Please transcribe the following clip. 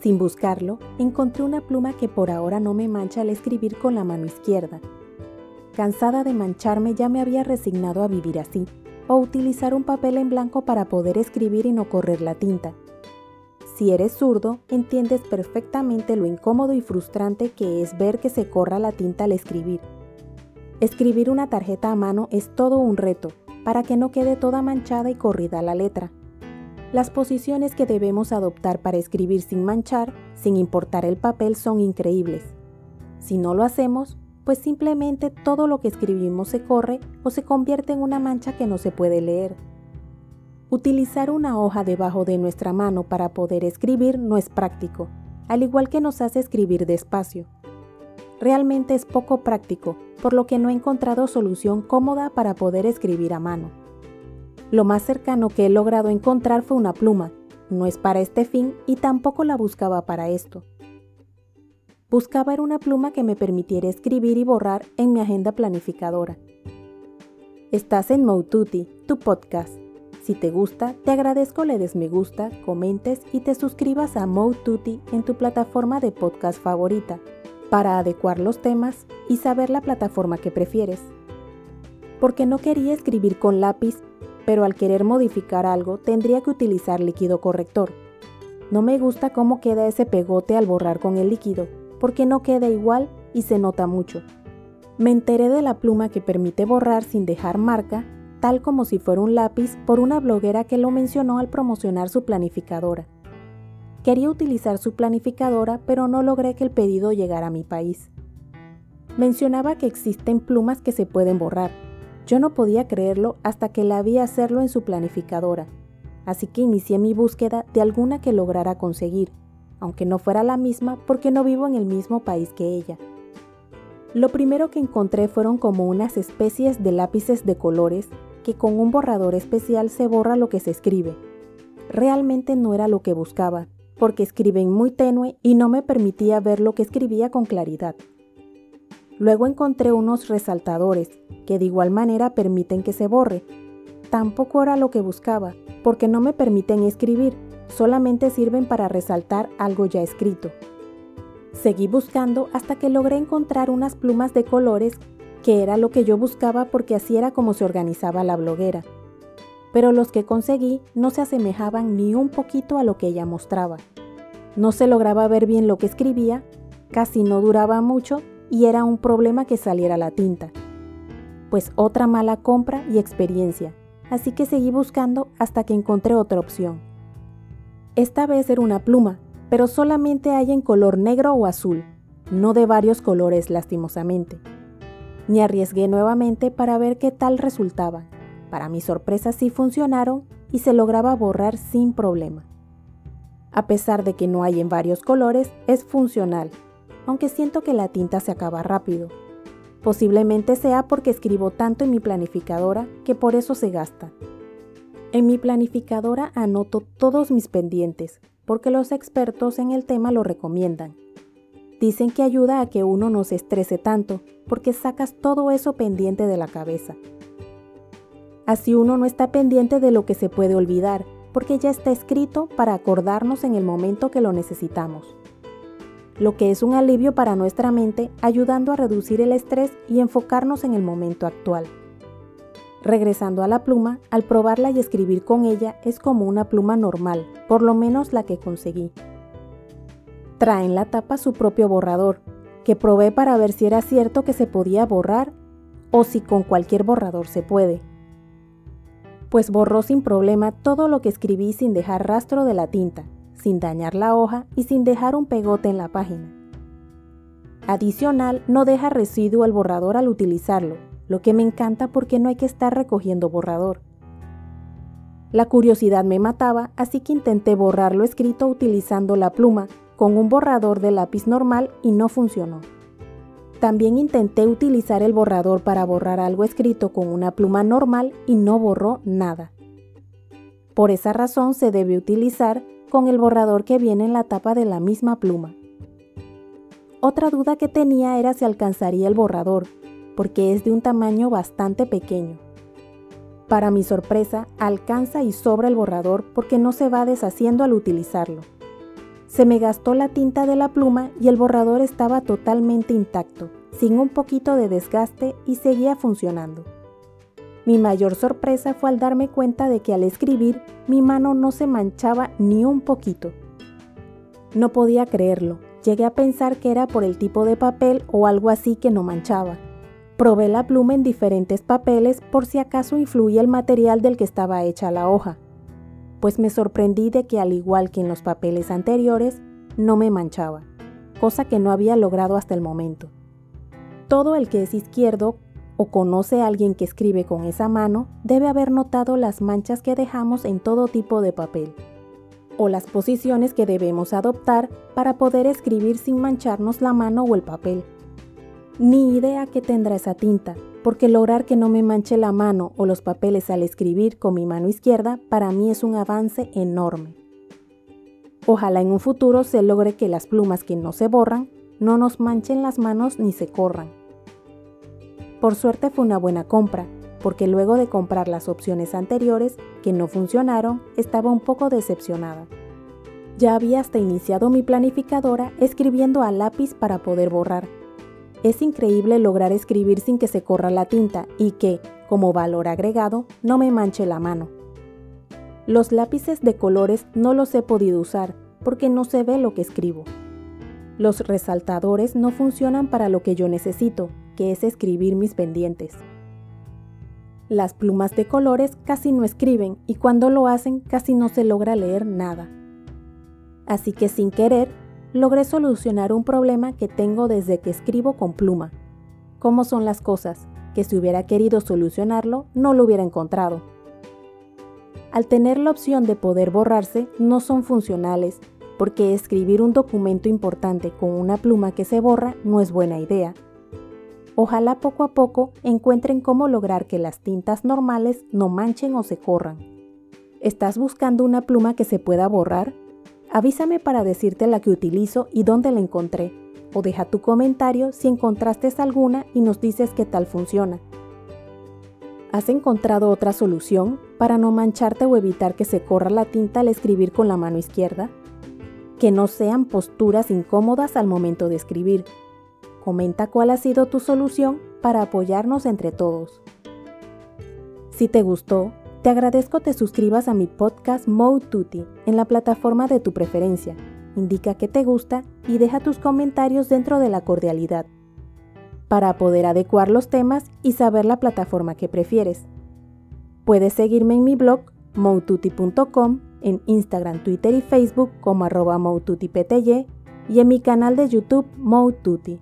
Sin buscarlo, encontré una pluma que por ahora no me mancha al escribir con la mano izquierda. Cansada de mancharme ya me había resignado a vivir así, o utilizar un papel en blanco para poder escribir y no correr la tinta. Si eres zurdo, entiendes perfectamente lo incómodo y frustrante que es ver que se corra la tinta al escribir. Escribir una tarjeta a mano es todo un reto, para que no quede toda manchada y corrida la letra. Las posiciones que debemos adoptar para escribir sin manchar, sin importar el papel, son increíbles. Si no lo hacemos, pues simplemente todo lo que escribimos se corre o se convierte en una mancha que no se puede leer. Utilizar una hoja debajo de nuestra mano para poder escribir no es práctico, al igual que nos hace escribir despacio. Realmente es poco práctico, por lo que no he encontrado solución cómoda para poder escribir a mano. Lo más cercano que he logrado encontrar fue una pluma. No es para este fin y tampoco la buscaba para esto. Buscaba era una pluma que me permitiera escribir y borrar en mi agenda planificadora. Estás en Moututi, tu podcast. Si te gusta, te agradezco le des me gusta, comentes y te suscribas a Moututi en tu plataforma de podcast favorita para adecuar los temas y saber la plataforma que prefieres. Porque no quería escribir con lápiz pero al querer modificar algo tendría que utilizar líquido corrector. No me gusta cómo queda ese pegote al borrar con el líquido, porque no queda igual y se nota mucho. Me enteré de la pluma que permite borrar sin dejar marca, tal como si fuera un lápiz, por una bloguera que lo mencionó al promocionar su planificadora. Quería utilizar su planificadora, pero no logré que el pedido llegara a mi país. Mencionaba que existen plumas que se pueden borrar, yo no podía creerlo hasta que la vi hacerlo en su planificadora, así que inicié mi búsqueda de alguna que lograra conseguir, aunque no fuera la misma porque no vivo en el mismo país que ella. Lo primero que encontré fueron como unas especies de lápices de colores que con un borrador especial se borra lo que se escribe. Realmente no era lo que buscaba, porque escriben muy tenue y no me permitía ver lo que escribía con claridad. Luego encontré unos resaltadores que de igual manera permiten que se borre. Tampoco era lo que buscaba, porque no me permiten escribir, solamente sirven para resaltar algo ya escrito. Seguí buscando hasta que logré encontrar unas plumas de colores que era lo que yo buscaba porque así era como se organizaba la bloguera. Pero los que conseguí no se asemejaban ni un poquito a lo que ella mostraba. No se lograba ver bien lo que escribía, casi no duraba mucho y era un problema que saliera la tinta. Pues otra mala compra y experiencia, así que seguí buscando hasta que encontré otra opción. Esta vez era una pluma, pero solamente hay en color negro o azul, no de varios colores lastimosamente. Me arriesgué nuevamente para ver qué tal resultaba. Para mi sorpresa sí funcionaron y se lograba borrar sin problema. A pesar de que no hay en varios colores, es funcional aunque siento que la tinta se acaba rápido. Posiblemente sea porque escribo tanto en mi planificadora que por eso se gasta. En mi planificadora anoto todos mis pendientes, porque los expertos en el tema lo recomiendan. Dicen que ayuda a que uno no se estrese tanto, porque sacas todo eso pendiente de la cabeza. Así uno no está pendiente de lo que se puede olvidar, porque ya está escrito para acordarnos en el momento que lo necesitamos lo que es un alivio para nuestra mente, ayudando a reducir el estrés y enfocarnos en el momento actual. Regresando a la pluma, al probarla y escribir con ella es como una pluma normal, por lo menos la que conseguí. Trae en la tapa su propio borrador, que probé para ver si era cierto que se podía borrar o si con cualquier borrador se puede. Pues borró sin problema todo lo que escribí sin dejar rastro de la tinta, sin dañar la hoja y sin dejar un pegote en la página. Adicional, no deja residuo el borrador al utilizarlo, lo que me encanta porque no hay que estar recogiendo borrador. La curiosidad me mataba, así que intenté borrar lo escrito utilizando la pluma con un borrador de lápiz normal y no funcionó. También intenté utilizar el borrador para borrar algo escrito con una pluma normal y no borró nada. Por esa razón se debe utilizar con el borrador que viene en la tapa de la misma pluma. Otra duda que tenía era si alcanzaría el borrador, porque es de un tamaño bastante pequeño. Para mi sorpresa, alcanza y sobra el borrador porque no se va deshaciendo al utilizarlo. Se me gastó la tinta de la pluma y el borrador estaba totalmente intacto, sin un poquito de desgaste y seguía funcionando. Mi mayor sorpresa fue al darme cuenta de que al escribir mi mano no se manchaba ni un poquito. No podía creerlo, llegué a pensar que era por el tipo de papel o algo así que no manchaba. Probé la pluma en diferentes papeles por si acaso influía el material del que estaba hecha la hoja, pues me sorprendí de que al igual que en los papeles anteriores, no me manchaba, cosa que no había logrado hasta el momento. Todo el que es izquierdo o conoce a alguien que escribe con esa mano debe haber notado las manchas que dejamos en todo tipo de papel, o las posiciones que debemos adoptar para poder escribir sin mancharnos la mano o el papel. Ni idea que tendrá esa tinta, porque lograr que no me manche la mano o los papeles al escribir con mi mano izquierda para mí es un avance enorme. Ojalá en un futuro se logre que las plumas que no se borran no nos manchen las manos ni se corran. Por suerte fue una buena compra, porque luego de comprar las opciones anteriores que no funcionaron, estaba un poco decepcionada. Ya había hasta iniciado mi planificadora escribiendo a lápiz para poder borrar, es increíble lograr escribir sin que se corra la tinta y que, como valor agregado, no me manche la mano. Los lápices de colores no los he podido usar porque no se ve lo que escribo. Los resaltadores no funcionan para lo que yo necesito, que es escribir mis pendientes. Las plumas de colores casi no escriben y cuando lo hacen casi no se logra leer nada. Así que sin querer logré solucionar un problema que tengo desde que escribo con pluma. ¿Cómo son las cosas? Que si hubiera querido solucionarlo, no lo hubiera encontrado. Al tener la opción de poder borrarse, no son funcionales, porque escribir un documento importante con una pluma que se borra no es buena idea. Ojalá poco a poco encuentren cómo lograr que las tintas normales no manchen o se corran. ¿Estás buscando una pluma que se pueda borrar? Avísame para decirte la que utilizo y dónde la encontré, o deja tu comentario si encontraste alguna y nos dices qué tal funciona. ¿Has encontrado otra solución para no mancharte o evitar que se corra la tinta al escribir con la mano izquierda? Que no sean posturas incómodas al momento de escribir. Comenta cuál ha sido tu solución para apoyarnos entre todos. Si te gustó, te agradezco te suscribas a mi podcast Mode en la plataforma de tu preferencia. Indica que te gusta y deja tus comentarios dentro de la cordialidad para poder adecuar los temas y saber la plataforma que prefieres. Puedes seguirme en mi blog moututi.com, en Instagram, Twitter y Facebook como arroba y en mi canal de YouTube Moututi.